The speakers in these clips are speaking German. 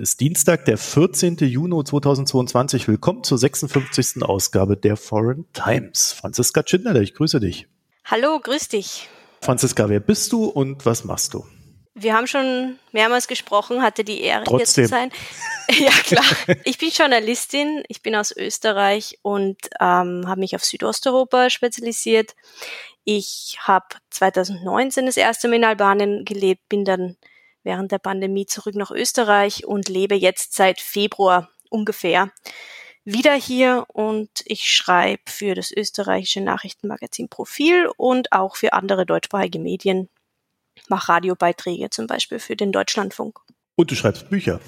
Heute ist Dienstag, der 14. Juni 2022. Willkommen zur 56. Ausgabe der Foreign Times. Franziska Schindler, ich grüße dich. Hallo, grüß dich. Franziska, wer bist du und was machst du? Wir haben schon mehrmals gesprochen, hatte die Ehre Trotzdem. hier zu sein. ja, klar. Ich bin Journalistin, ich bin aus Österreich und ähm, habe mich auf Südosteuropa spezialisiert. Ich habe 2019 das erste Mal in Albanien gelebt, bin dann während der Pandemie zurück nach Österreich und lebe jetzt seit Februar ungefähr wieder hier und ich schreibe für das österreichische Nachrichtenmagazin Profil und auch für andere deutschsprachige Medien, mache Radiobeiträge zum Beispiel für den Deutschlandfunk. Und du schreibst Bücher.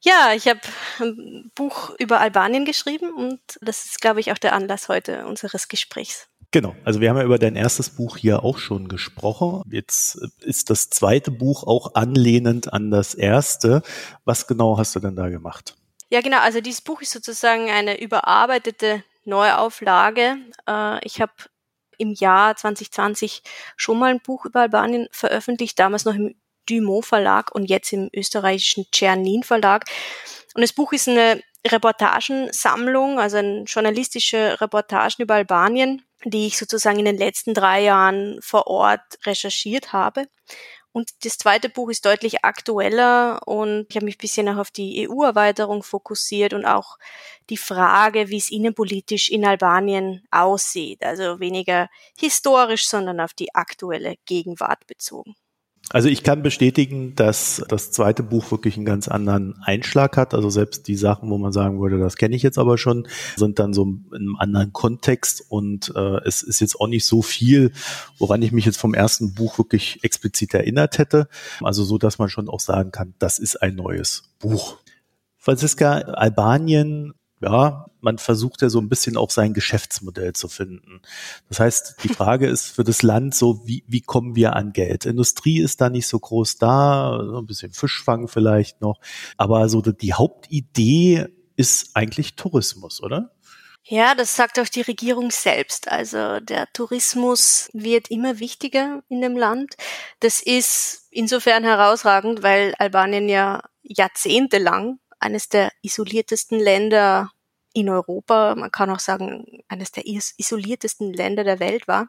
Ja, ich habe ein Buch über Albanien geschrieben und das ist, glaube ich, auch der Anlass heute unseres Gesprächs. Genau, also wir haben ja über dein erstes Buch hier auch schon gesprochen. Jetzt ist das zweite Buch auch anlehnend an das erste. Was genau hast du denn da gemacht? Ja, genau, also dieses Buch ist sozusagen eine überarbeitete Neuauflage. Äh, ich habe im Jahr 2020 schon mal ein Buch über Albanien veröffentlicht, damals noch im Dumont Verlag und jetzt im österreichischen Czernin Verlag. Und das Buch ist eine Reportagensammlung, also eine journalistische Reportagen über Albanien die ich sozusagen in den letzten drei Jahren vor Ort recherchiert habe. Und das zweite Buch ist deutlich aktueller und ich habe mich ein bisschen auch auf die EU-Erweiterung fokussiert und auch die Frage, wie es innenpolitisch in Albanien aussieht. Also weniger historisch, sondern auf die aktuelle Gegenwart bezogen. Also ich kann bestätigen, dass das zweite Buch wirklich einen ganz anderen Einschlag hat. Also selbst die Sachen, wo man sagen würde, das kenne ich jetzt aber schon, sind dann so in einem anderen Kontext und äh, es ist jetzt auch nicht so viel, woran ich mich jetzt vom ersten Buch wirklich explizit erinnert hätte. Also so, dass man schon auch sagen kann, das ist ein neues Buch. Franziska, Albanien ja, man versucht ja so ein bisschen auch sein Geschäftsmodell zu finden. Das heißt, die Frage ist für das Land so, wie, wie kommen wir an Geld? Industrie ist da nicht so groß da, so ein bisschen Fischfang vielleicht noch, aber so die Hauptidee ist eigentlich Tourismus, oder? Ja, das sagt auch die Regierung selbst. Also der Tourismus wird immer wichtiger in dem Land. Das ist insofern herausragend, weil Albanien ja jahrzehntelang eines der isoliertesten Länder in Europa, man kann auch sagen, eines der isoliertesten Länder der Welt war.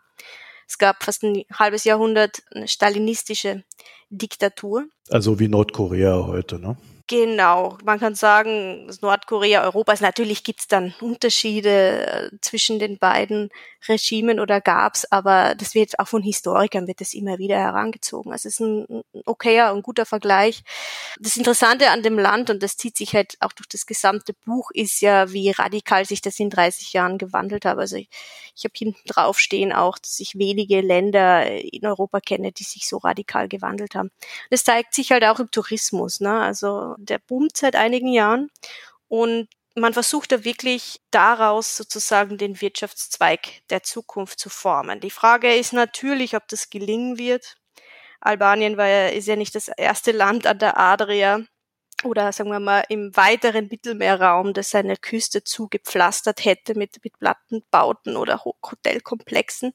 Es gab fast ein halbes Jahrhundert eine stalinistische Diktatur. Also wie Nordkorea heute, ne? Genau, man kann sagen, Nordkorea, Europas, natürlich gibt's dann Unterschiede äh, zwischen den beiden Regimen oder gab's, aber das wird auch von Historikern wird das immer wieder herangezogen. Also es ist ein okayer und guter Vergleich. Das Interessante an dem Land, und das zieht sich halt auch durch das gesamte Buch, ist ja, wie radikal sich das in 30 Jahren gewandelt hat. Also ich, ich habe hinten drauf stehen auch, dass ich wenige Länder in Europa kenne, die sich so radikal gewandelt haben. Das zeigt sich halt auch im Tourismus. Ne? Also der boomt seit einigen Jahren und man versucht da wirklich daraus sozusagen den Wirtschaftszweig der Zukunft zu formen. Die Frage ist natürlich, ob das gelingen wird. Albanien war ja, ist ja nicht das erste Land an der Adria oder sagen wir mal im weiteren Mittelmeerraum, das seine Küste zugepflastert hätte mit, mit Plattenbauten oder Hotelkomplexen.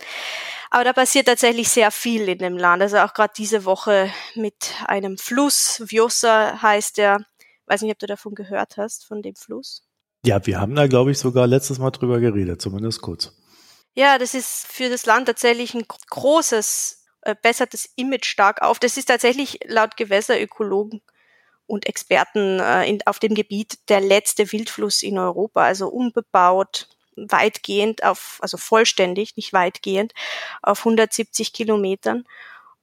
Aber da passiert tatsächlich sehr viel in dem Land. Also auch gerade diese Woche mit einem Fluss, Vjosa heißt der, weiß nicht, ob du davon gehört hast, von dem Fluss. Ja, wir haben da, glaube ich, sogar letztes Mal drüber geredet, zumindest kurz. Ja, das ist für das Land tatsächlich ein großes, äh, bessert das Image stark auf. Das ist tatsächlich laut Gewässerökologen und Experten äh, in, auf dem Gebiet der letzte Wildfluss in Europa, also unbebaut, weitgehend auf, also vollständig, nicht weitgehend, auf 170 Kilometern.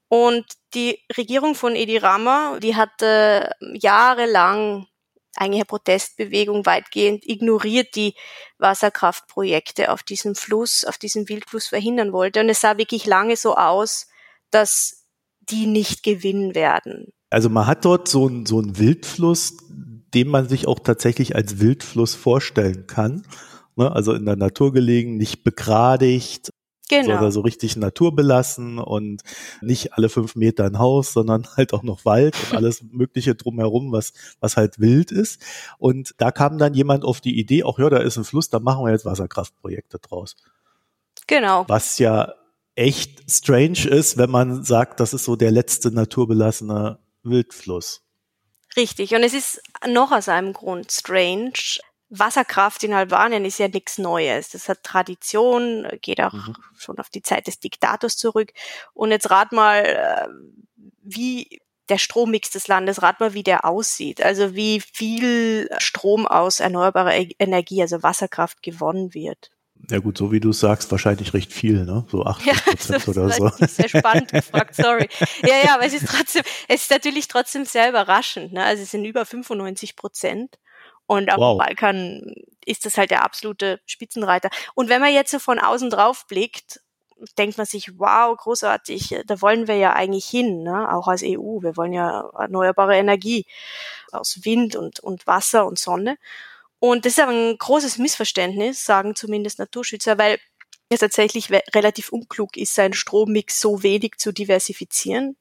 Und die Regierung von Edi Rama, die hatte jahrelang eigentlich eine Protestbewegung weitgehend ignoriert, die Wasserkraftprojekte auf diesem Fluss, auf diesem Wildfluss verhindern wollte. Und es sah wirklich lange so aus, dass die nicht gewinnen werden. Also man hat dort so einen so einen Wildfluss, den man sich auch tatsächlich als Wildfluss vorstellen kann. Ne? Also in der Natur gelegen, nicht begradigt, Genau. Soll er so richtig naturbelassen und nicht alle fünf Meter ein Haus, sondern halt auch noch Wald und alles Mögliche drumherum, was, was halt wild ist. Und da kam dann jemand auf die Idee, auch ja, da ist ein Fluss, da machen wir jetzt Wasserkraftprojekte draus. Genau. Was ja echt strange ist, wenn man sagt, das ist so der letzte naturbelassene Wildfluss. Richtig. Und es ist noch aus einem Grund strange. Wasserkraft in Albanien ist ja nichts Neues. Das hat Tradition, geht auch mhm. schon auf die Zeit des Diktators zurück. Und jetzt rat mal, äh, wie der Strommix des Landes, rat mal, wie der aussieht. Also wie viel Strom aus erneuerbarer e-, Energie, also Wasserkraft, gewonnen wird. Ja gut, so wie du sagst, wahrscheinlich recht viel, ne? So 80 Prozent ja, oder so. Sehr spannend gefragt, sorry. Ja, ja, aber es ist trotzdem, es ist natürlich trotzdem sehr überraschend, ne? Also es sind über 95 Prozent. Und auf wow. dem Balkan ist das halt der absolute Spitzenreiter. Und wenn man jetzt so von außen drauf blickt, denkt man sich, wow, großartig, da wollen wir ja eigentlich hin, ne? auch als EU. Wir wollen ja erneuerbare Energie aus Wind und, und Wasser und Sonne. Und das ist aber ein großes Missverständnis, sagen zumindest Naturschützer, weil es tatsächlich relativ unklug ist, seinen Strommix so wenig zu diversifizieren.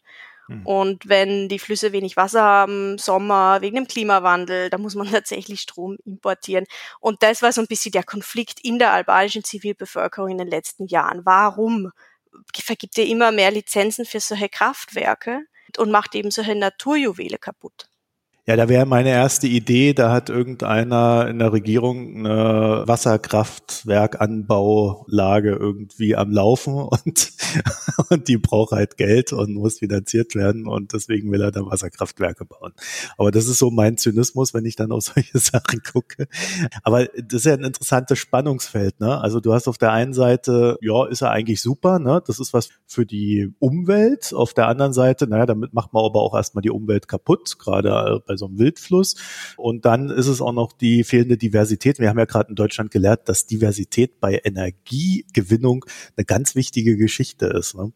Mhm. Und wenn die Flüsse wenig Wasser haben, Sommer, wegen dem Klimawandel, da muss man tatsächlich Strom importieren. Und das war so ein bisschen der Konflikt in der albanischen Zivilbevölkerung in den letzten Jahren. Warum vergibt ihr immer mehr Lizenzen für solche Kraftwerke und macht eben solche Naturjuwele kaputt? Ja, da wäre meine erste Idee, da hat irgendeiner in der Regierung eine Wasserkraftwerkanbaulage irgendwie am Laufen und, und die braucht halt Geld und muss finanziert werden und deswegen will er da Wasserkraftwerke bauen. Aber das ist so mein Zynismus, wenn ich dann auf solche Sachen gucke. Aber das ist ja ein interessantes Spannungsfeld, ne? Also du hast auf der einen Seite, ja, ist er eigentlich super, ne? Das ist was für die Umwelt. Auf der anderen Seite, naja, damit macht man aber auch erstmal die Umwelt kaputt, gerade bei so einem Wildfluss. Und dann ist es auch noch die fehlende Diversität. Wir haben ja gerade in Deutschland gelernt, dass Diversität bei Energiegewinnung eine ganz wichtige Geschichte ist. Ne?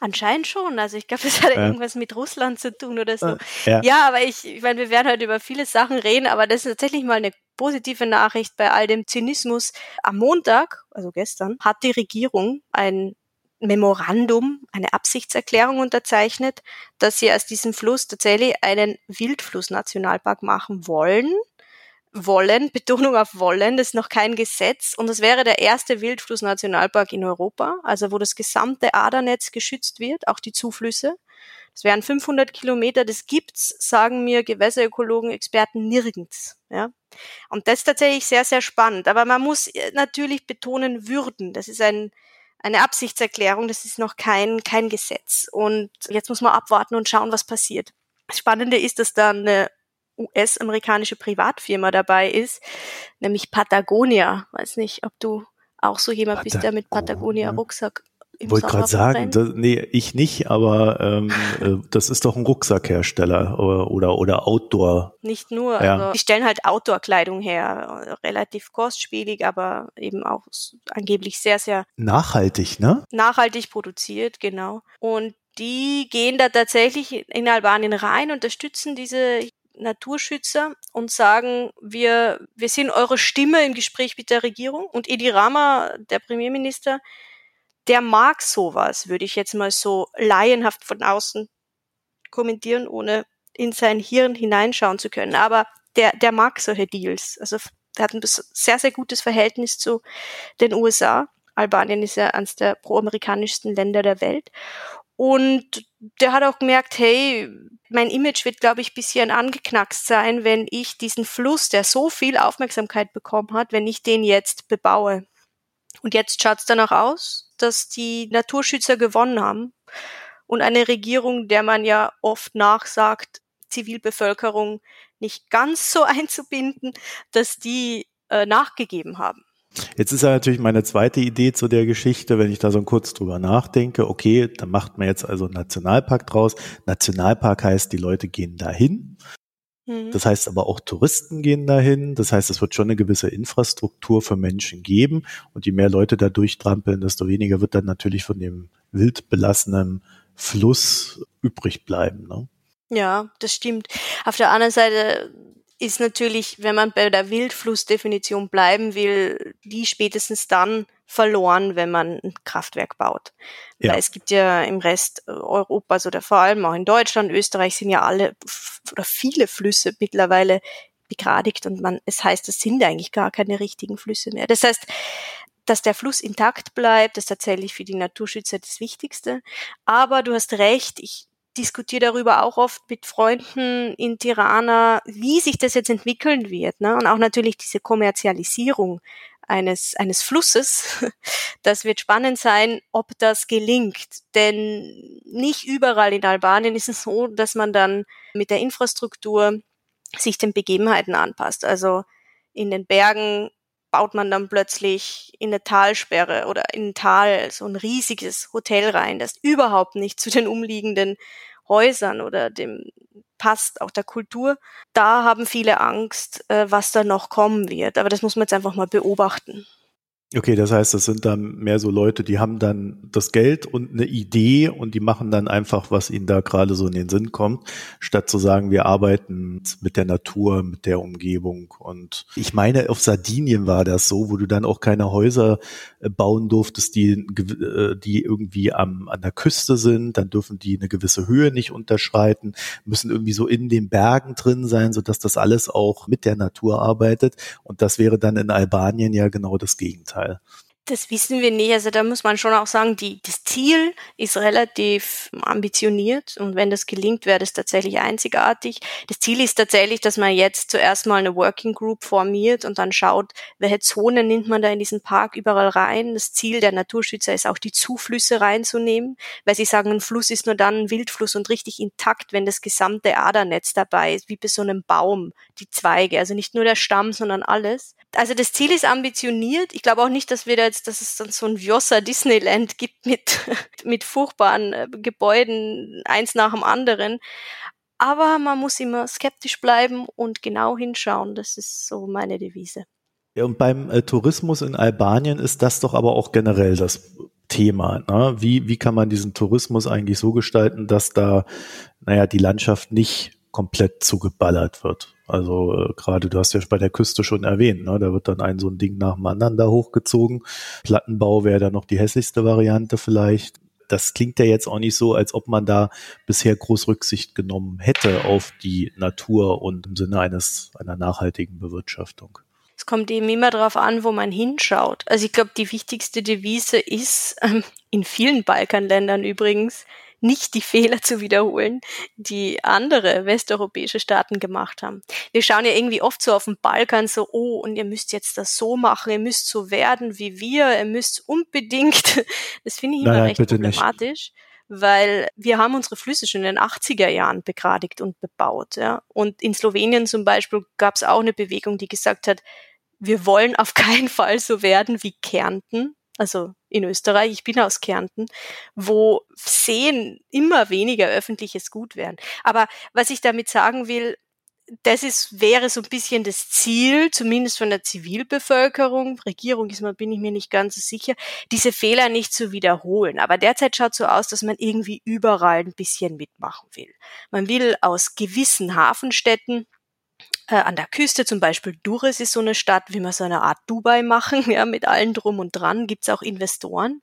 Anscheinend schon. Also ich glaube, es hat ja. irgendwas mit Russland zu tun oder so. Ja, ja aber ich, ich meine, wir werden heute über viele Sachen reden, aber das ist tatsächlich mal eine positive Nachricht bei all dem Zynismus. Am Montag, also gestern, hat die Regierung ein Memorandum, eine Absichtserklärung unterzeichnet, dass sie aus diesem Fluss tatsächlich einen Wildflussnationalpark machen wollen. Wollen, Betonung auf wollen, das ist noch kein Gesetz und das wäre der erste Wildflussnationalpark in Europa, also wo das gesamte Adernetz geschützt wird, auch die Zuflüsse. Das wären 500 Kilometer, das gibt's, sagen mir Gewässerökologen, Experten nirgends. Ja? Und das ist tatsächlich sehr, sehr spannend. Aber man muss natürlich betonen, Würden. Das ist ein eine Absichtserklärung, das ist noch kein, kein Gesetz. Und jetzt muss man abwarten und schauen, was passiert. Das Spannende ist, dass da eine US-amerikanische Privatfirma dabei ist, nämlich Patagonia. Weiß nicht, ob du auch so jemand Patagonia. bist, der mit Patagonia Rucksack im Wollte gerade sagen, das, nee, ich nicht, aber ähm, äh, das ist doch ein Rucksackhersteller oder oder, oder Outdoor. Nicht nur, ja. also die stellen halt Outdoor-Kleidung her, relativ kostspielig, aber eben auch angeblich sehr, sehr nachhaltig, ne? Nachhaltig produziert, genau. Und die gehen da tatsächlich in Albanien rein, unterstützen diese Naturschützer und sagen, wir, wir sind eure Stimme im Gespräch mit der Regierung. Und Edi Rama, der Premierminister, der mag sowas, würde ich jetzt mal so laienhaft von außen kommentieren, ohne in sein Hirn hineinschauen zu können. Aber der, der mag solche Deals. Also der hat ein sehr, sehr gutes Verhältnis zu den USA. Albanien ist ja eines der proamerikanischsten Länder der Welt. Und der hat auch gemerkt, hey, mein Image wird, glaube ich, bisschen angeknackst sein, wenn ich diesen Fluss, der so viel Aufmerksamkeit bekommen hat, wenn ich den jetzt bebaue. Und jetzt schaut es danach aus, dass die Naturschützer gewonnen haben und eine Regierung, der man ja oft nachsagt, Zivilbevölkerung nicht ganz so einzubinden, dass die äh, nachgegeben haben. Jetzt ist ja natürlich meine zweite Idee zu der Geschichte, wenn ich da so kurz drüber nachdenke, okay, dann macht man jetzt also einen Nationalpark draus. Nationalpark heißt, die Leute gehen dahin Mhm. Das heißt aber auch Touristen gehen dahin. Das heißt, es wird schon eine gewisse Infrastruktur für Menschen geben. Und je mehr Leute da durchtrampeln, desto weniger wird dann natürlich von dem wild belassenen Fluss übrig bleiben. Ne? Ja, das stimmt. Auf der anderen Seite ist natürlich, wenn man bei der Wildflussdefinition bleiben will, die spätestens dann verloren, wenn man ein Kraftwerk baut. Ja. Weil es gibt ja im Rest Europas oder vor allem auch in Deutschland, Österreich sind ja alle oder viele Flüsse mittlerweile begradigt und man, es heißt, es sind eigentlich gar keine richtigen Flüsse mehr. Das heißt, dass der Fluss intakt bleibt, ist tatsächlich für die Naturschützer das Wichtigste. Aber du hast recht, ich diskutiere darüber auch oft mit Freunden in Tirana, wie sich das jetzt entwickeln wird. Ne? Und auch natürlich diese Kommerzialisierung eines, eines Flusses. Das wird spannend sein, ob das gelingt. Denn nicht überall in Albanien ist es so, dass man dann mit der Infrastruktur sich den Begebenheiten anpasst. Also in den Bergen baut man dann plötzlich in eine Talsperre oder in Tal so ein riesiges Hotel rein, das überhaupt nicht zu den umliegenden Häusern oder dem passt, auch der Kultur. Da haben viele Angst, äh, was da noch kommen wird. Aber das muss man jetzt einfach mal beobachten. Okay, das heißt, das sind dann mehr so Leute, die haben dann das Geld und eine Idee und die machen dann einfach, was ihnen da gerade so in den Sinn kommt, statt zu sagen, wir arbeiten mit der Natur, mit der Umgebung. Und ich meine, auf Sardinien war das so, wo du dann auch keine Häuser äh, bauen durftest, die, äh, die irgendwie am, an der Küste sind, dann dürfen die eine gewisse Höhe nicht unterschreiten, müssen irgendwie so in den Bergen drin sein, sodass das alles auch mit der Natur arbeitet. Und das wäre dann in Albanien ja genau das Gegenteil. Teil. Das wissen wir nicht. Also da muss man schon auch sagen, die, das Ziel ist relativ ambitioniert und wenn das gelingt, wäre das tatsächlich einzigartig. Das Ziel ist tatsächlich, dass man jetzt zuerst mal eine Working Group formiert und dann schaut, welche Zonen nimmt man da in diesen Park überall rein. Das Ziel der Naturschützer ist auch die Zuflüsse reinzunehmen, weil sie sagen, ein Fluss ist nur dann ein Wildfluss und richtig intakt, wenn das gesamte Adernetz dabei ist, wie bei so einem Baum, die Zweige, also nicht nur der Stamm, sondern alles. Also das Ziel ist ambitioniert. Ich glaube auch nicht, dass wir da jetzt, dass es dann so ein Vjosa Disneyland gibt mit, mit furchtbaren äh, Gebäuden, eins nach dem anderen. Aber man muss immer skeptisch bleiben und genau hinschauen. Das ist so meine Devise. Ja, und beim äh, Tourismus in Albanien ist das doch aber auch generell das Thema. Ne? Wie, wie kann man diesen Tourismus eigentlich so gestalten, dass da, naja, die Landschaft nicht komplett zugeballert wird? Also äh, gerade, du hast ja bei der Küste schon erwähnt, ne? da wird dann ein so ein Ding nach dem anderen da hochgezogen. Plattenbau wäre da noch die hässlichste Variante vielleicht. Das klingt ja jetzt auch nicht so, als ob man da bisher groß Rücksicht genommen hätte auf die Natur und im Sinne eines einer nachhaltigen Bewirtschaftung. Es kommt eben immer darauf an, wo man hinschaut. Also ich glaube, die wichtigste Devise ist, ähm, in vielen Balkanländern übrigens, nicht die Fehler zu wiederholen, die andere westeuropäische Staaten gemacht haben. Wir schauen ja irgendwie oft so auf den Balkan so, oh, und ihr müsst jetzt das so machen, ihr müsst so werden wie wir, ihr müsst unbedingt, das finde ich immer nein, recht problematisch. Nicht weil wir haben unsere Flüsse schon in den 80er Jahren begradigt und bebaut. Ja. Und in Slowenien zum Beispiel gab es auch eine Bewegung, die gesagt hat, wir wollen auf keinen Fall so werden wie Kärnten, also in Österreich, ich bin aus Kärnten, wo Seen immer weniger öffentliches Gut werden. Aber was ich damit sagen will, das ist, wäre so ein bisschen das Ziel, zumindest von der Zivilbevölkerung. Regierung ist man, bin ich mir nicht ganz so sicher, diese Fehler nicht zu wiederholen. Aber derzeit schaut so aus, dass man irgendwie überall ein bisschen mitmachen will. Man will aus gewissen Hafenstädten äh, an der Küste, zum Beispiel Durres ist so eine Stadt, wie wir so eine Art Dubai machen, ja, mit allen drum und dran, gibt's auch Investoren.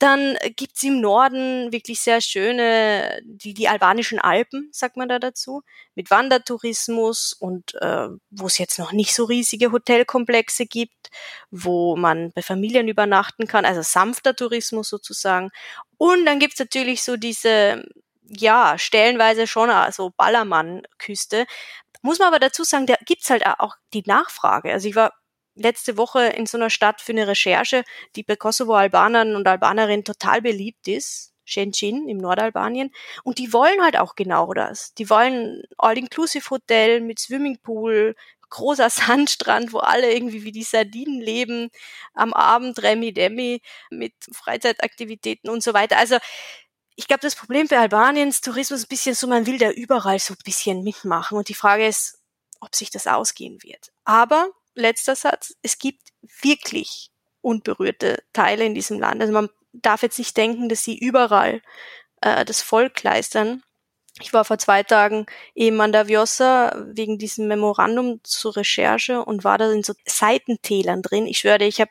Dann gibt's im Norden wirklich sehr schöne, die, die albanischen Alpen, sagt man da dazu, mit Wandertourismus und äh, wo es jetzt noch nicht so riesige Hotelkomplexe gibt, wo man bei Familien übernachten kann, also sanfter Tourismus sozusagen. Und dann gibt's natürlich so diese ja, stellenweise schon also Ballermann-Küste, muss man aber dazu sagen, da gibt's halt auch die Nachfrage. Also ich war letzte Woche in so einer Stadt für eine Recherche, die bei Kosovo-Albanern und Albanerinnen total beliebt ist. Shenzhen im Nordalbanien. Und die wollen halt auch genau das. Die wollen All-Inclusive-Hotel mit Swimmingpool, großer Sandstrand, wo alle irgendwie wie die Sardinen leben, am Abend Remi Demi mit Freizeitaktivitäten und so weiter. Also ich glaube, das Problem bei Albaniens Tourismus ist ein bisschen so, man will da überall so ein bisschen mitmachen. Und die Frage ist, ob sich das ausgehen wird. Aber, letzter Satz, es gibt wirklich unberührte Teile in diesem Land. Also man darf jetzt nicht denken, dass sie überall äh, das Volk leistern. Ich war vor zwei Tagen eben an der Vjosa wegen diesem Memorandum zur Recherche und war da in so Seitentälern drin. Ich schwöre, ich habe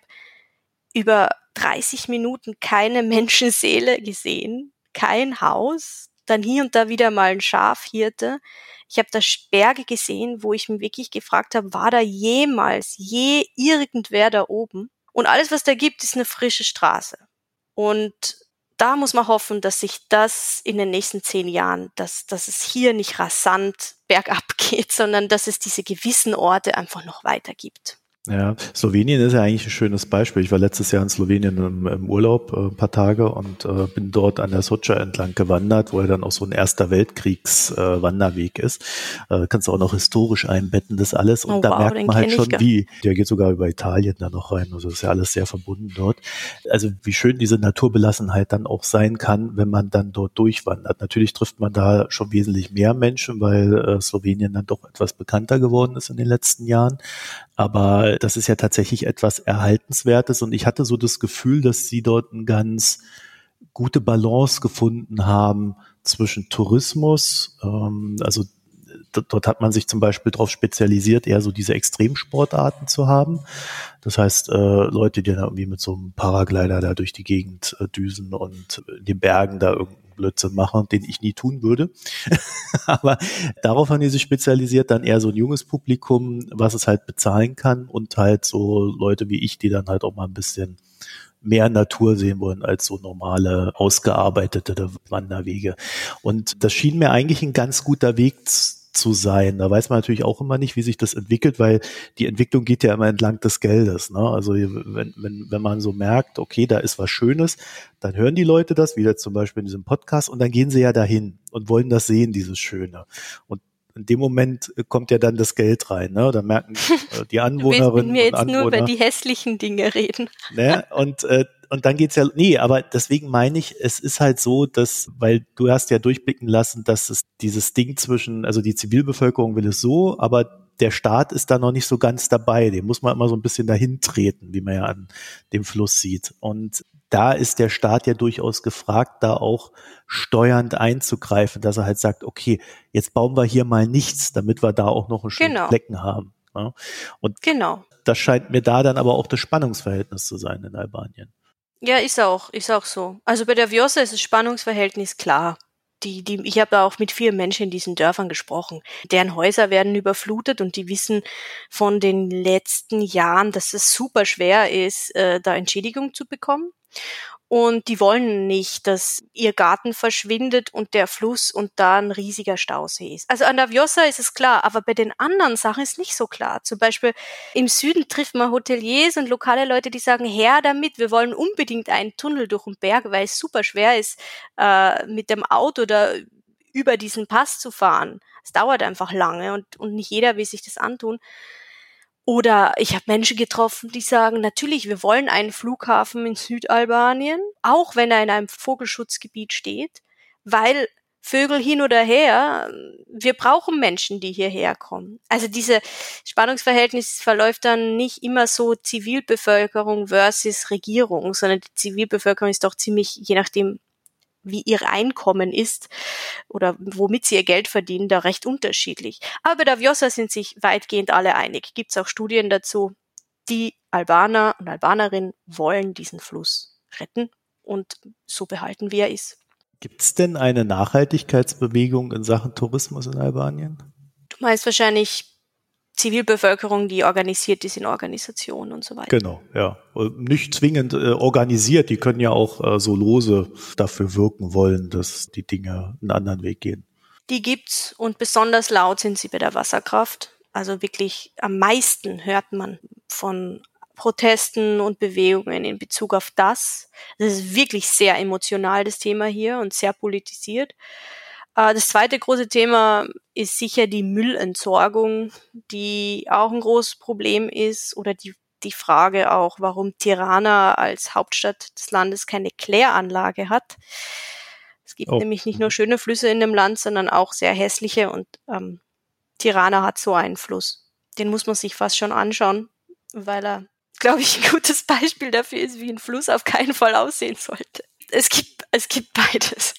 über 30 Minuten keine Menschenseele gesehen kein Haus, dann hier und da wieder mal ein Schafhirte. Ich habe da Berge gesehen, wo ich mich wirklich gefragt habe, war da jemals je irgendwer da oben? Und alles, was da gibt, ist eine frische Straße. Und da muss man hoffen, dass sich das in den nächsten zehn Jahren, dass, dass es hier nicht rasant bergab geht, sondern dass es diese gewissen Orte einfach noch weiter gibt. Ja, Slowenien ist ja eigentlich ein schönes Beispiel. Ich war letztes Jahr in Slowenien im, im Urlaub äh, ein paar Tage und äh, bin dort an der Socha entlang gewandert, wo ja dann auch so ein Erster Weltkriegs-Wanderweg äh, ist. Äh, kannst du auch noch historisch einbetten, das alles. Und oh, da wow, merkt man halt schon, wie. Der geht sogar über Italien da noch rein. Also ist ja alles sehr verbunden dort. Also wie schön diese Naturbelassenheit dann auch sein kann, wenn man dann dort durchwandert. Natürlich trifft man da schon wesentlich mehr Menschen, weil äh, Slowenien dann doch etwas bekannter geworden ist in den letzten Jahren. Aber das ist ja tatsächlich etwas Erhaltenswertes und ich hatte so das Gefühl, dass sie dort eine ganz gute Balance gefunden haben zwischen Tourismus, ähm, also dort hat man sich zum Beispiel darauf spezialisiert, eher so diese Extremsportarten zu haben. Das heißt, äh, Leute, die dann irgendwie mit so einem Paraglider da durch die Gegend äh, düsen und in den Bergen da irgendeinen Blödsinn machen, den ich nie tun würde. Aber darauf haben die sich spezialisiert, dann eher so ein junges Publikum, was es halt bezahlen kann und halt so Leute wie ich, die dann halt auch mal ein bisschen mehr Natur sehen wollen als so normale, ausgearbeitete Wanderwege. Und das schien mir eigentlich ein ganz guter Weg zu sein. Da weiß man natürlich auch immer nicht, wie sich das entwickelt, weil die Entwicklung geht ja immer entlang des Geldes. Ne? Also wenn, wenn, wenn man so merkt, okay, da ist was Schönes, dann hören die Leute das, wieder zum Beispiel in diesem Podcast, und dann gehen sie ja dahin und wollen das sehen, dieses Schöne. Und in dem Moment kommt ja dann das Geld rein, ne? Da merken äh, die Anwohnerinnen du mir jetzt Anwohner, nur über die hässlichen Dinge reden. Ne? Und äh, und dann geht's ja, nee, aber deswegen meine ich, es ist halt so, dass, weil du hast ja durchblicken lassen, dass es dieses Ding zwischen, also die Zivilbevölkerung will es so, aber der Staat ist da noch nicht so ganz dabei. Den muss man immer so ein bisschen dahin treten, wie man ja an dem Fluss sieht. Und da ist der Staat ja durchaus gefragt, da auch steuernd einzugreifen, dass er halt sagt, okay, jetzt bauen wir hier mal nichts, damit wir da auch noch einen schönen genau. Flecken haben. Ja? Und genau. das scheint mir da dann aber auch das Spannungsverhältnis zu sein in Albanien. Ja, ist auch, ist auch so. Also bei der Vjosa ist das Spannungsverhältnis klar. Die, die, ich habe auch mit vielen Menschen in diesen Dörfern gesprochen. Deren Häuser werden überflutet und die wissen von den letzten Jahren, dass es super schwer ist, äh, da Entschädigung zu bekommen und die wollen nicht, dass ihr Garten verschwindet und der Fluss und da ein riesiger Stausee ist. Also an der Vjosa ist es klar, aber bei den anderen Sachen ist nicht so klar. Zum Beispiel im Süden trifft man Hoteliers und lokale Leute, die sagen, her damit, wir wollen unbedingt einen Tunnel durch den Berg, weil es super schwer ist, äh, mit dem Auto da über diesen Pass zu fahren. Es dauert einfach lange und, und nicht jeder will sich das antun. Oder ich habe Menschen getroffen, die sagen, natürlich, wir wollen einen Flughafen in Südalbanien, auch wenn er in einem Vogelschutzgebiet steht, weil Vögel hin oder her, wir brauchen Menschen, die hierher kommen. Also diese Spannungsverhältnis verläuft dann nicht immer so Zivilbevölkerung versus Regierung, sondern die Zivilbevölkerung ist doch ziemlich, je nachdem, wie ihr Einkommen ist oder womit sie ihr Geld verdienen, da recht unterschiedlich. Aber bei der Vjosa sind sich weitgehend alle einig. Gibt es auch Studien dazu. Die Albaner und Albanerinnen wollen diesen Fluss retten und so behalten, wie er ist. Gibt es denn eine Nachhaltigkeitsbewegung in Sachen Tourismus in Albanien? Du meinst wahrscheinlich Zivilbevölkerung, die organisiert ist in Organisationen und so weiter. Genau, ja. Nicht zwingend äh, organisiert, die können ja auch äh, so lose dafür wirken wollen, dass die Dinge einen anderen Weg gehen. Die gibt's und besonders laut sind sie bei der Wasserkraft. Also wirklich am meisten hört man von Protesten und Bewegungen in Bezug auf das. Das ist wirklich sehr emotional, das Thema hier und sehr politisiert. Äh, das zweite große Thema ist sicher die Müllentsorgung, die auch ein großes Problem ist oder die, die Frage auch, warum Tirana als Hauptstadt des Landes keine Kläranlage hat. Es gibt oh. nämlich nicht nur schöne Flüsse in dem Land, sondern auch sehr hässliche und ähm, Tirana hat so einen Fluss. Den muss man sich fast schon anschauen, weil er, glaube ich, ein gutes Beispiel dafür ist, wie ein Fluss auf keinen Fall aussehen sollte. Es gibt, es gibt beides.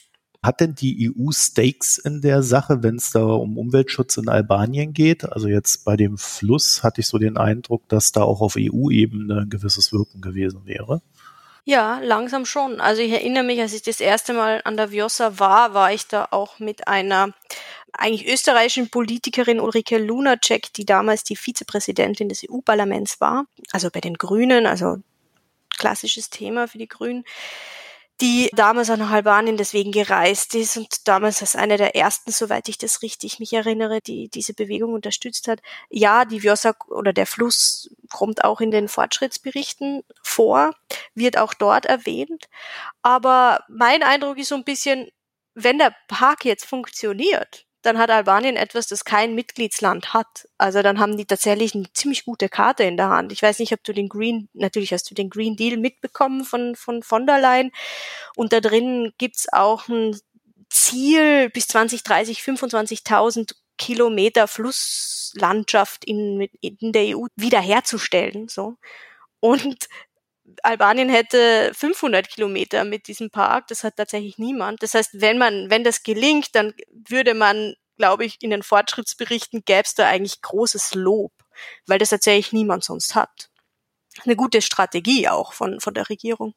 Hat denn die EU Stakes in der Sache, wenn es da um Umweltschutz in Albanien geht? Also jetzt bei dem Fluss hatte ich so den Eindruck, dass da auch auf EU-Ebene ein gewisses Wirken gewesen wäre. Ja, langsam schon. Also ich erinnere mich, als ich das erste Mal an der Vjosa war, war ich da auch mit einer eigentlich österreichischen Politikerin Ulrike Lunacek, die damals die Vizepräsidentin des EU-Parlaments war, also bei den Grünen, also klassisches Thema für die Grünen die damals auch nach Albanien deswegen gereist ist und damals als eine der ersten, soweit ich das richtig mich erinnere, die diese Bewegung unterstützt hat. Ja, die Vjosa oder der Fluss kommt auch in den Fortschrittsberichten vor, wird auch dort erwähnt. Aber mein Eindruck ist so ein bisschen, wenn der Park jetzt funktioniert, dann hat Albanien etwas, das kein Mitgliedsland hat. Also dann haben die tatsächlich eine ziemlich gute Karte in der Hand. Ich weiß nicht, ob du den Green, natürlich hast du den Green Deal mitbekommen von, von von der Leyen. Und da drin gibt's auch ein Ziel, bis 2030 25.000 Kilometer Flusslandschaft in, in der EU wiederherzustellen. So. Und Albanien hätte 500 Kilometer mit diesem Park. Das hat tatsächlich niemand. Das heißt, wenn man, wenn das gelingt, dann würde man, glaube ich, in den Fortschrittsberichten gäbe es da eigentlich großes Lob, weil das tatsächlich niemand sonst hat. Eine gute Strategie auch von, von der Regierung.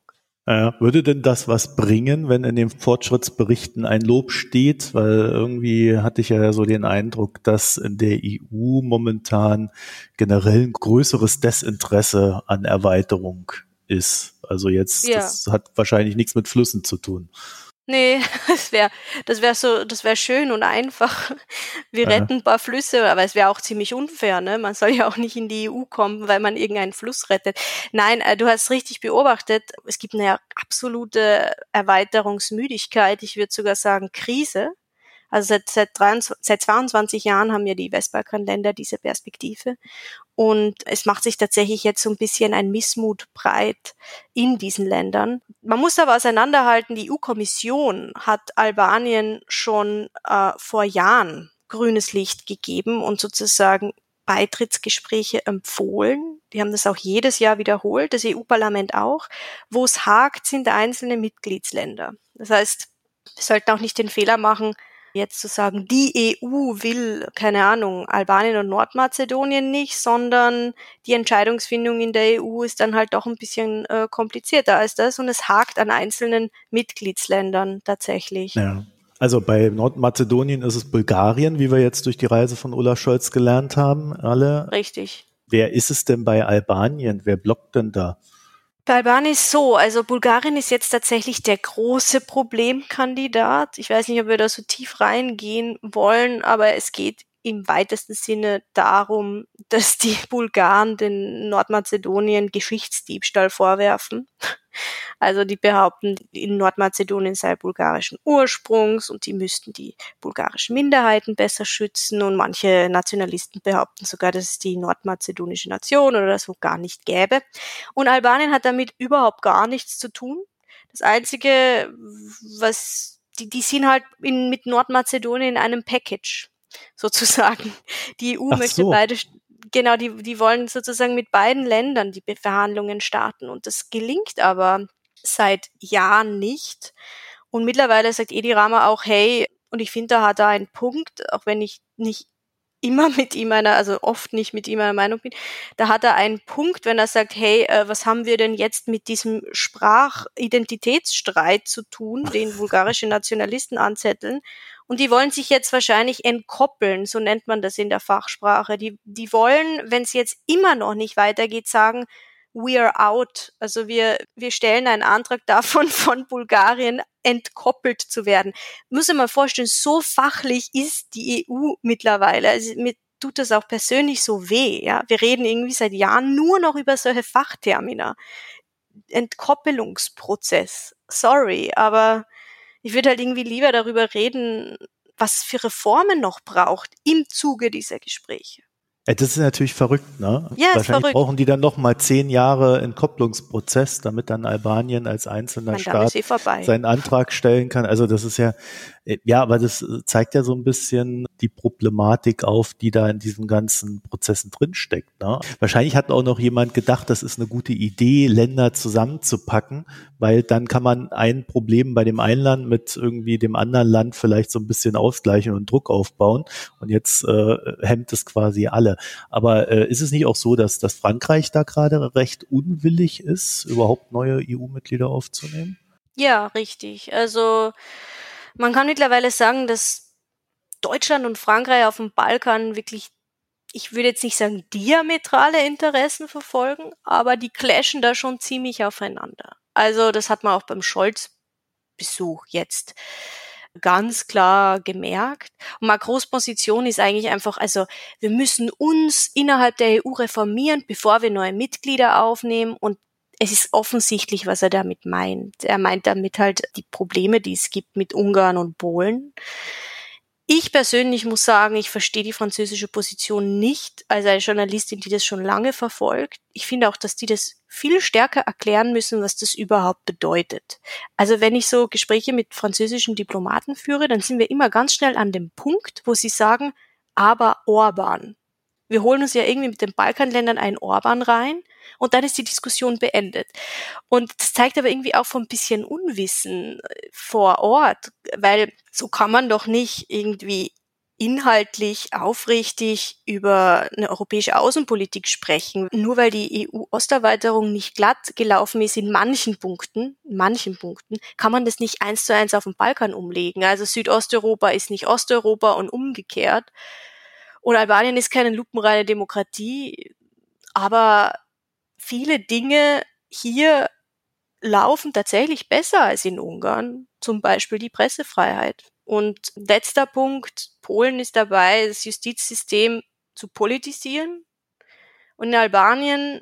Ja, würde denn das was bringen, wenn in den Fortschrittsberichten ein Lob steht? Weil irgendwie hatte ich ja so den Eindruck, dass in der EU momentan generell ein größeres Desinteresse an Erweiterung ist. Also jetzt, ja. das hat wahrscheinlich nichts mit Flüssen zu tun. Nee, das wäre das wäre so, das wäre schön und einfach. Wir retten ein paar Flüsse, aber es wäre auch ziemlich unfair, ne? Man soll ja auch nicht in die EU kommen, weil man irgendeinen Fluss rettet. Nein, äh, du hast richtig beobachtet, es gibt eine absolute Erweiterungsmüdigkeit, ich würde sogar sagen Krise also seit, seit, 23, seit 22 Jahren haben ja die Westbalkanländer diese Perspektive. Und es macht sich tatsächlich jetzt so ein bisschen ein Missmut breit in diesen Ländern. Man muss aber auseinanderhalten, die EU-Kommission hat Albanien schon äh, vor Jahren grünes Licht gegeben und sozusagen Beitrittsgespräche empfohlen. Die haben das auch jedes Jahr wiederholt, das EU-Parlament auch. Wo es hakt, sind einzelne Mitgliedsländer. Das heißt, wir sollten auch nicht den Fehler machen, jetzt zu sagen, die EU will, keine Ahnung, Albanien und Nordmazedonien nicht, sondern die Entscheidungsfindung in der EU ist dann halt doch ein bisschen äh, komplizierter als das und es hakt an einzelnen Mitgliedsländern tatsächlich. Ja. Also bei Nordmazedonien ist es Bulgarien, wie wir jetzt durch die Reise von Olaf Scholz gelernt haben, alle. Richtig. Wer ist es denn bei Albanien? Wer blockt denn da? Bei Albanien ist so, also Bulgarien ist jetzt tatsächlich der große Problemkandidat. Ich weiß nicht, ob wir da so tief reingehen wollen, aber es geht im weitesten Sinne darum, dass die Bulgaren den Nordmazedonien Geschichtsdiebstahl vorwerfen. Also die behaupten, in Nordmazedonien sei bulgarischen Ursprungs und die müssten die bulgarischen Minderheiten besser schützen und manche Nationalisten behaupten sogar, dass es die nordmazedonische Nation oder so gar nicht gäbe. Und Albanien hat damit überhaupt gar nichts zu tun. Das Einzige, was die, die sind halt in, mit Nordmazedonien in einem Package sozusagen. Die EU Ach möchte so. beide genau, die, die wollen sozusagen mit beiden Ländern die Verhandlungen starten und das gelingt aber seit Jahren nicht. Und mittlerweile sagt Edi Rama auch, hey, und ich finde, da hat er einen Punkt, auch wenn ich nicht immer mit ihm einer, also oft nicht mit ihm einer Meinung bin, da hat er einen Punkt, wenn er sagt, hey, äh, was haben wir denn jetzt mit diesem Sprachidentitätsstreit zu tun, den bulgarische Nationalisten anzetteln? Und die wollen sich jetzt wahrscheinlich entkoppeln, so nennt man das in der Fachsprache. Die, die wollen, wenn es jetzt immer noch nicht weitergeht, sagen, we are out. Also wir, wir stellen einen Antrag davon, von Bulgarien entkoppelt zu werden. Muss ich mal vorstellen, so fachlich ist die EU mittlerweile. Also mir tut das auch persönlich so weh. Ja, wir reden irgendwie seit Jahren nur noch über solche Fachtermina. Entkoppelungsprozess. Sorry, aber ich würde halt irgendwie lieber darüber reden, was für Reformen noch braucht im Zuge dieser Gespräche. Das ist natürlich verrückt, ne? Ja, Wahrscheinlich verrückt. brauchen die dann noch mal zehn Jahre Entkopplungsprozess, damit dann Albanien als einzelner Mein Staat eh seinen Antrag stellen kann. Also das ist ja, ja, aber das zeigt ja so ein bisschen die Problematik auf, die da in diesen ganzen Prozessen drinsteckt. Ne? Wahrscheinlich hat auch noch jemand gedacht, das ist eine gute Idee, Länder zusammenzupacken, weil dann kann man ein Problem bei dem einen Land mit irgendwie dem anderen Land vielleicht so ein bisschen ausgleichen und Druck aufbauen. Und jetzt äh, hemmt es quasi alle. Aber äh, ist es nicht auch so, dass, dass Frankreich da gerade recht unwillig ist, überhaupt neue EU-Mitglieder aufzunehmen? Ja, richtig. Also man kann mittlerweile sagen, dass Deutschland und Frankreich auf dem Balkan wirklich, ich würde jetzt nicht sagen diametrale Interessen verfolgen, aber die clashen da schon ziemlich aufeinander. Also das hat man auch beim Scholz Besuch jetzt ganz klar gemerkt. Und Macrons Position ist eigentlich einfach, also wir müssen uns innerhalb der EU reformieren, bevor wir neue Mitglieder aufnehmen und es ist offensichtlich, was er damit meint. Er meint damit halt die Probleme, die es gibt mit Ungarn und Polen. Ich persönlich muss sagen, ich verstehe die französische Position nicht als eine Journalistin, die das schon lange verfolgt. Ich finde auch, dass die das viel stärker erklären müssen, was das überhaupt bedeutet. Also wenn ich so Gespräche mit französischen Diplomaten führe, dann sind wir immer ganz schnell an dem Punkt, wo sie sagen, aber Orban. Wir holen uns ja irgendwie mit den Balkanländern einen Orban rein und dann ist die Diskussion beendet. Und das zeigt aber irgendwie auch von ein bisschen Unwissen äh, vor Ort, weil so kann man doch nicht irgendwie inhaltlich aufrichtig über eine europäische Außenpolitik sprechen, nur weil die EU-Osterweiterung nicht glatt gelaufen ist in manchen Punkten, in manchen Punkten, kann man das nicht eins zu eins auf den Balkan umlegen. Also Südosteuropa ist nicht Osteuropa und umgekehrt. Und Albanien ist keine lupenreine Demokratie, aber viele Dinge hier laufen tatsächlich besser als in Ungarn, zum Beispiel die Pressefreiheit. Und letzter Punkt, Polen ist dabei, das Justizsystem zu politisieren. Und in Albanien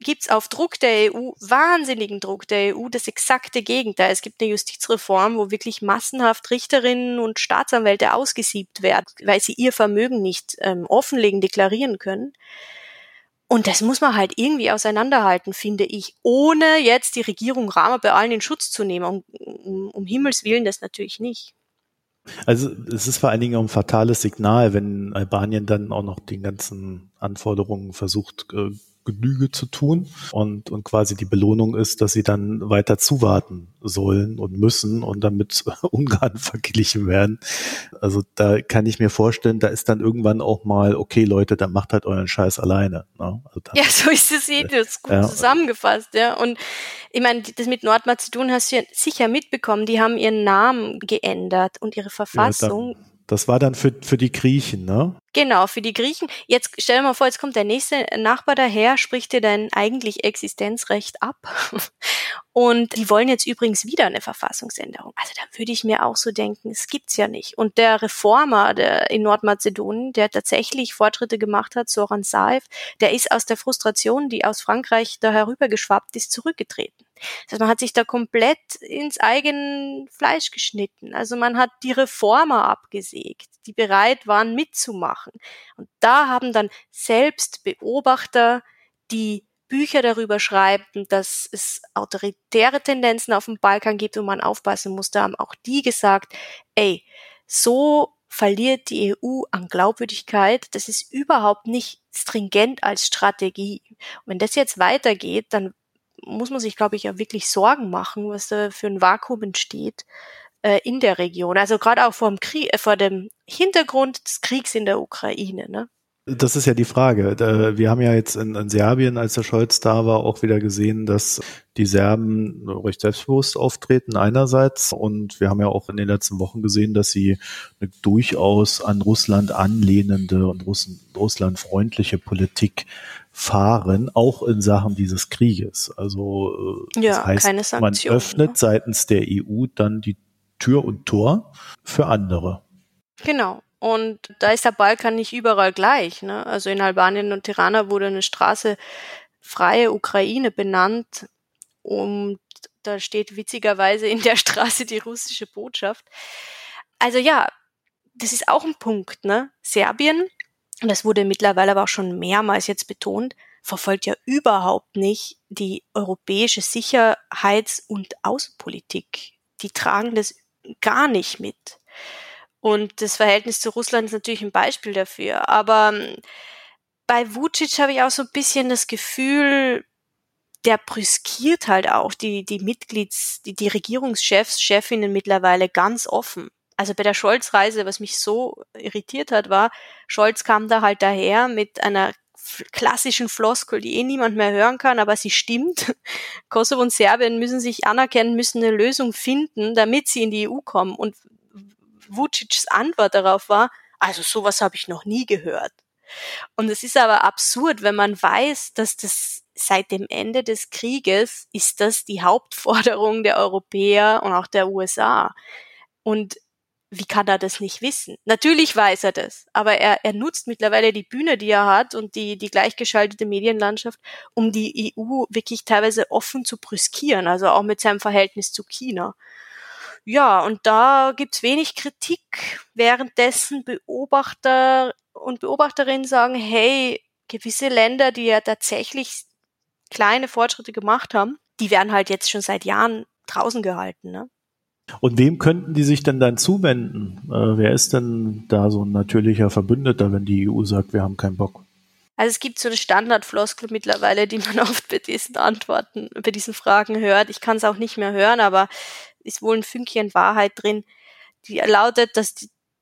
gibt's auf Druck der EU, wahnsinnigen Druck der EU, das exakte Gegenteil. Es gibt eine Justizreform, wo wirklich massenhaft Richterinnen und Staatsanwälte ausgesiebt werden, weil sie ihr Vermögen nicht ähm, offenlegen, deklarieren können. Und das muss man halt irgendwie auseinanderhalten, finde ich, ohne jetzt die Regierung Rama bei allen in Schutz zu nehmen. Um, um, um Himmels Willen das natürlich nicht. Also es ist vor allen Dingen ein fatales Signal, wenn Albanien dann auch noch den ganzen Anforderungen versucht, äh, Genüge zu tun und, und quasi die Belohnung ist, dass sie dann weiter zuwarten sollen und müssen und damit Ungarn verglichen werden. Also da kann ich mir vorstellen, da ist dann irgendwann auch mal, okay Leute, dann macht halt euren Scheiß alleine. Ne? Also ja, so ist es eh, das ist gut ja. zusammengefasst, ja. Und ich meine, das mit Nordmazedonien hast du ja sicher mitbekommen, die haben ihren Namen geändert und ihre Verfassung. Ja, das war dann für, für die Griechen, ne? Genau, für die Griechen. Jetzt stell dir mal vor, jetzt kommt der nächste Nachbar daher, spricht dir dein eigentlich Existenzrecht ab. Und die wollen jetzt übrigens wieder eine Verfassungsänderung. Also da würde ich mir auch so denken, es gibt's ja nicht. Und der Reformer der in Nordmazedonien, der tatsächlich Fortschritte gemacht hat, Soran Saev, der ist aus der Frustration, die aus Frankreich da herübergeschwappt ist, zurückgetreten. Heißt, man hat sich da komplett ins eigene Fleisch geschnitten. Also man hat die Reformer abgesägt, die bereit waren mitzumachen. Und da haben dann selbst Beobachter, die Bücher darüber schreiben, dass es autoritäre Tendenzen auf dem Balkan gibt und man aufpassen muss, da haben auch die gesagt, ey, so verliert die EU an Glaubwürdigkeit. Das ist überhaupt nicht stringent als Strategie. Und wenn das jetzt weitergeht, dann muss man sich, glaube ich, ja wirklich Sorgen machen, was da für ein Vakuum entsteht äh, in der Region. Also gerade auch vor dem, Krieg, äh, vor dem Hintergrund des Kriegs in der Ukraine. Ne? Das ist ja die Frage. Wir haben ja jetzt in, in, Serbien, als der Scholz da war, auch wieder gesehen, dass die Serben recht selbstbewusst auftreten einerseits. Und wir haben ja auch in den letzten Wochen gesehen, dass sie eine durchaus an Russland anlehnende und Russen, Russland-freundliche Politik fahren, auch in Sachen dieses Krieges. Also äh, ja, das heißt, man öffnet ne? seitens der EU dann die Tür und Tor für andere. Genau. Und da ist der Balkan nicht überall gleich. Ne? Also in Albanien und Tirana wurde eine Straße Freie Ukraine benannt. Und da steht witzigerweise in der Straße die russische Botschaft. Also ja, das ist auch ein Punkt. Ne? Serbien das wurde mittlerweile aber auch schon mehrmals jetzt betont, verfolgt ja überhaupt nicht die europäische Sicherheits- und Außenpolitik. Die tragen das gar nicht mit. Und das Verhältnis zu Russland ist natürlich ein Beispiel dafür. Aber ähm, bei Vucic habe ich auch so ein bisschen das Gefühl, der brüskiert halt auch die, die Mitglieds, die, die Regierungschefs, Chefinnen mittlerweile ganz offen also bei der Scholz-Reise, was mich so irritiert hat, war, Scholz kam da halt daher mit einer klassischen Floskel, die eh niemand mehr hören kann, aber sie stimmt. Kosovo und Serbien müssen sich anerkennen, müssen eine Lösung finden, damit sie in die EU kommen. Und Vucic's Antwort darauf war, also sowas habe ich noch nie gehört. Und es ist aber absurd, wenn man weiß, dass das seit dem Ende des Krieges ist das die Hauptforderung der Europäer und auch der USA. Und wie kann er das nicht wissen? Natürlich weiß er das, aber er, er nutzt mittlerweile die Bühne, die er hat und die, die gleichgeschaltete Medienlandschaft, um die EU wirklich teilweise offen zu brüskieren, also auch mit seinem Verhältnis zu China. Ja, und da gibt's wenig Kritik, währenddessen Beobachter und Beobachterinnen sagen, hey, gewisse Länder, die ja tatsächlich kleine Fortschritte gemacht haben, die werden halt jetzt schon seit Jahren draußen gehalten. Ne? Und wem könnten die sich denn dann zuwenden? Äh, wer ist denn da so ein natürlicher Verbündeter, wenn die EU sagt, wir haben keinen Bock? Also es gibt so eine Standardfloskel mittlerweile, die man oft bei diesen Antworten, bei diesen Fragen hört. Ich kann es auch nicht mehr hören, aber ist wohl ein Fünkchen Wahrheit drin. Die lautet, dass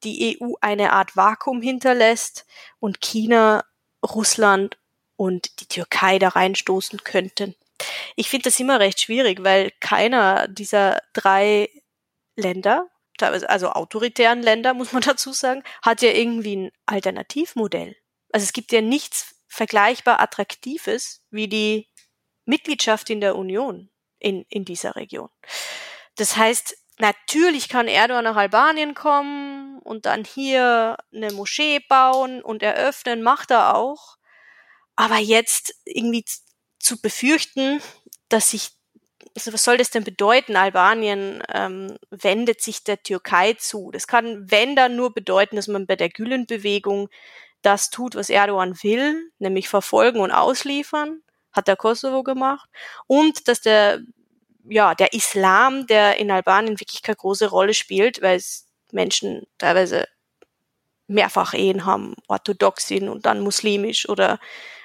die, EU eine Art Vakuum hinterlässt und China, Russland und die Türkei da reinstoßen könnten. Ich finde das immer recht schwierig, weil keiner dieser drei Länder, also autoritären Länder, muss man dazu sagen, hat ja irgendwie ein Alternativmodell. Also es gibt ja nichts vergleichbar Attraktives wie die Mitgliedschaft in der Union in, in dieser Region. Das heißt, natürlich kann Erdogan nach Albanien kommen und dann hier eine Moschee bauen und eröffnen, macht er auch. Aber jetzt irgendwie zu befürchten, dass sich also was soll das denn bedeuten? Albanien ähm, wendet sich der Türkei zu. Das kann, wenn dann nur bedeuten, dass man bei der Gülen-Bewegung das tut, was Erdogan will, nämlich verfolgen und ausliefern, hat der Kosovo gemacht, und dass der ja der Islam, der in Albanien wirklich keine große Rolle spielt, weil es Menschen teilweise mehrfach Ehen haben, orthodox sind und dann muslimisch oder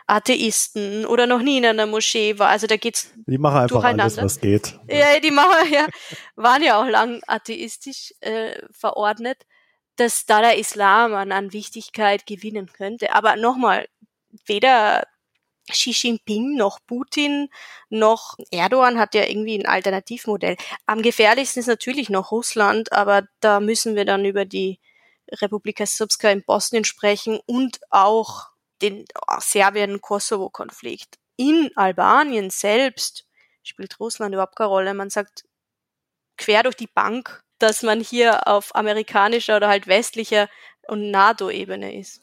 Atheisten oder noch nie in einer Moschee war. Also da geht's Die machen einfach alles, was geht. Ja, die machen ja, waren ja auch lang atheistisch äh, verordnet, dass da der Islam an, an Wichtigkeit gewinnen könnte. Aber nochmal, weder Xi Jinping noch Putin noch Erdogan hat ja irgendwie ein Alternativmodell. Am gefährlichsten ist natürlich noch Russland, aber da müssen wir dann über die Republika Srpska in Bosnien sprechen und auch den Serbien-Kosovo-Konflikt. In Albanien selbst spielt Russland überhaupt keine Rolle. Man sagt quer durch die Bank, dass man hier auf amerikanischer oder halt westlicher und NATO-Ebene ist.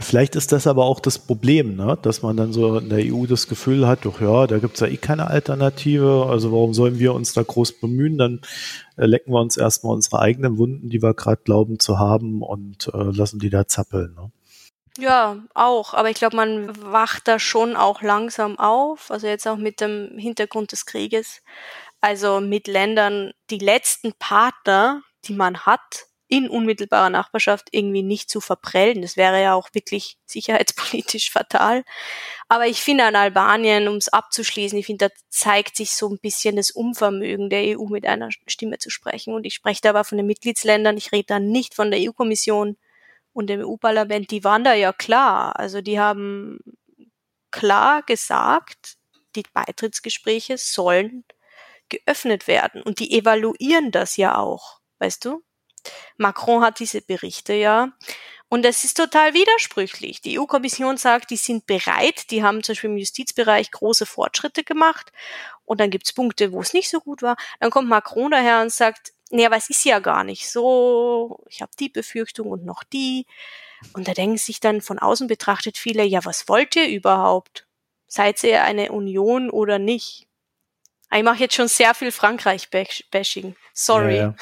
Vielleicht ist das aber auch das Problem, ne? dass man dann so in der EU das Gefühl hat, doch ja, da gibt's ja eh keine Alternative, also warum sollen wir uns da groß bemühen? Dann äh, lecken wir uns erstmal unsere eigenen Wunden, die wir gerade glauben zu haben und äh, lassen die da zappeln. Ne? Ja, auch. Aber ich glaube, man wacht da schon auch langsam auf. Also jetzt auch mit dem Hintergrund des Krieges. Also mit Ländern, die letzten Partner, die man hat, in unmittelbarer Nachbarschaft irgendwie nicht zu verprellen. Das wäre ja auch wirklich sicherheitspolitisch fatal. Aber ich finde an Albanien, um es abzuschließen, ich finde, da zeigt sich so ein bisschen das Unvermögen der EU mit einer Stimme zu sprechen. Und ich spreche da aber von den Mitgliedsländern, ich rede da nicht von der EU-Kommission und dem EU-Parlament, die waren da ja klar. Also die haben klar gesagt, die Beitrittsgespräche sollen geöffnet werden. Und die evaluieren das ja auch, weißt du? Macron hat diese Berichte ja. Und es ist total widersprüchlich. Die EU-Kommission sagt, die sind bereit, die haben zum Beispiel im Justizbereich große Fortschritte gemacht. Und dann gibt's Punkte, wo es nicht so gut war. Dann kommt Macron daher und sagt, aber es ist ja gar nicht so. Ich habe die Befürchtung und noch die. Und da denken sich dann von außen betrachtet viele, ja, was wollt ihr überhaupt? Seid ihr eine Union oder nicht? Ah, ich mache jetzt schon sehr viel Frankreich-Bashing. Sorry. Ja,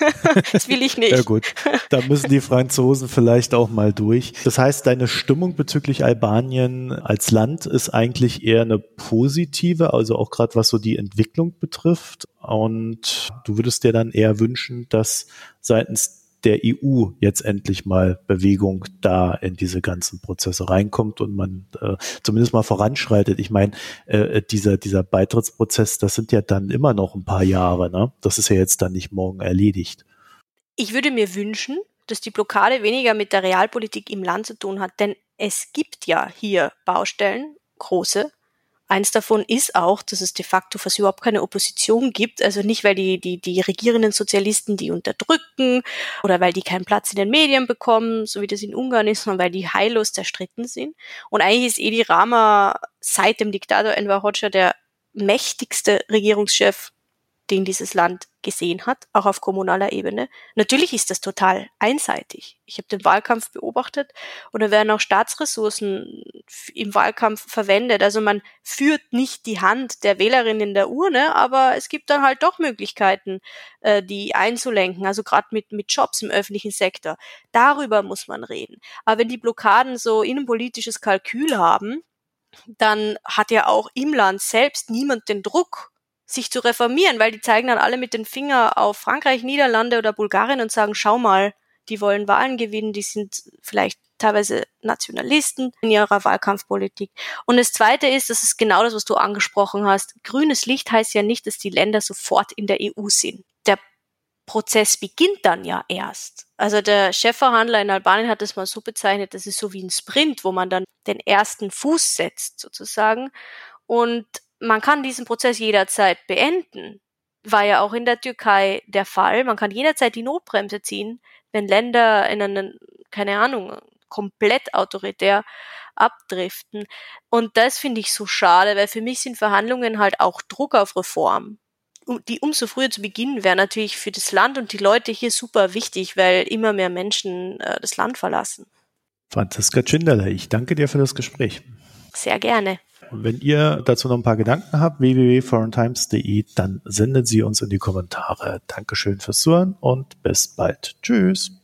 ja. das will ich nicht. Ja gut, da müssen die Franzosen vielleicht auch mal durch. Das heißt, deine Stimmung bezüglich Albanien als Land ist eigentlich eher eine positive, also auch gerade was so die Entwicklung betrifft. Und du würdest dir dann eher wünschen, dass seitens der EU jetzt endlich mal Bewegung da in diese ganzen Prozesse reinkommt und man äh, zumindest mal voranschreitet. Ich meine, äh, dieser, dieser Beitrittsprozess, das sind ja dann immer noch ein paar Jahre. Ne? Das ist ja jetzt dann nicht morgen erledigt. Ich würde mir wünschen, dass die Blockade weniger mit der Realpolitik im Land zu tun hat, denn es gibt ja hier Baustellen, große, Eins davon ist auch, dass es de facto fast überhaupt keine Opposition gibt. Also nicht, weil die, die, die regierenden Sozialisten die unterdrücken oder weil die keinen Platz in den Medien bekommen, so wie das in Ungarn ist, sondern weil die heillos zerstritten sind. Und eigentlich ist Edi Rama seit dem Diktator Enver Hoxha der mächtigste Regierungschef den dieses Land gesehen hat, auch auf kommunaler Ebene. Natürlich ist das total einseitig. Ich habe den Wahlkampf beobachtet und da werden auch Staatsressourcen im Wahlkampf verwendet. Also man führt nicht die Hand der Wählerin in der Urne, aber es gibt dann halt doch Möglichkeiten, äh, die einzulenken. Also gerade mit, mit Jobs im öffentlichen Sektor. Darüber muss man reden. Aber wenn die Blockaden so innenpolitisches Kalkül haben, dann hat ja auch im Land selbst niemand den Druck, sich zu reformieren, weil die zeigen dann alle mit den Finger auf Frankreich, Niederlande oder Bulgarien und sagen, schau mal, die wollen Wahlen gewinnen, die sind vielleicht teilweise Nationalisten in ihrer Wahlkampfpolitik. Und das Zweite ist, das ist genau das, was du angesprochen hast. Grünes Licht heißt ja nicht, dass die Länder sofort in der EU sind. Der Prozess beginnt dann ja erst. Also der Chefverhandler in Albanien hat es mal so bezeichnet, das ist so wie ein Sprint, wo man dann den ersten Fuß setzt sozusagen. Und man kann diesen Prozess jederzeit beenden. War ja auch in der Türkei der Fall. Man kann jederzeit die Notbremse ziehen, wenn Länder in einen, keine Ahnung, komplett autoritär abdriften. Und das finde ich so schade, weil für mich sind Verhandlungen halt auch Druck auf Reform. Die umso früher zu beginnen wäre natürlich für das Land und die Leute hier super wichtig, weil immer mehr Menschen äh, das Land verlassen. Franziska Tschinderle, ich danke dir für das Gespräch. Sehr gerne. Wenn ihr dazu noch ein paar Gedanken habt, www.foreigntimes.de, dann sendet sie uns in die Kommentare. Dankeschön fürs Zuhören und bis bald. Tschüss.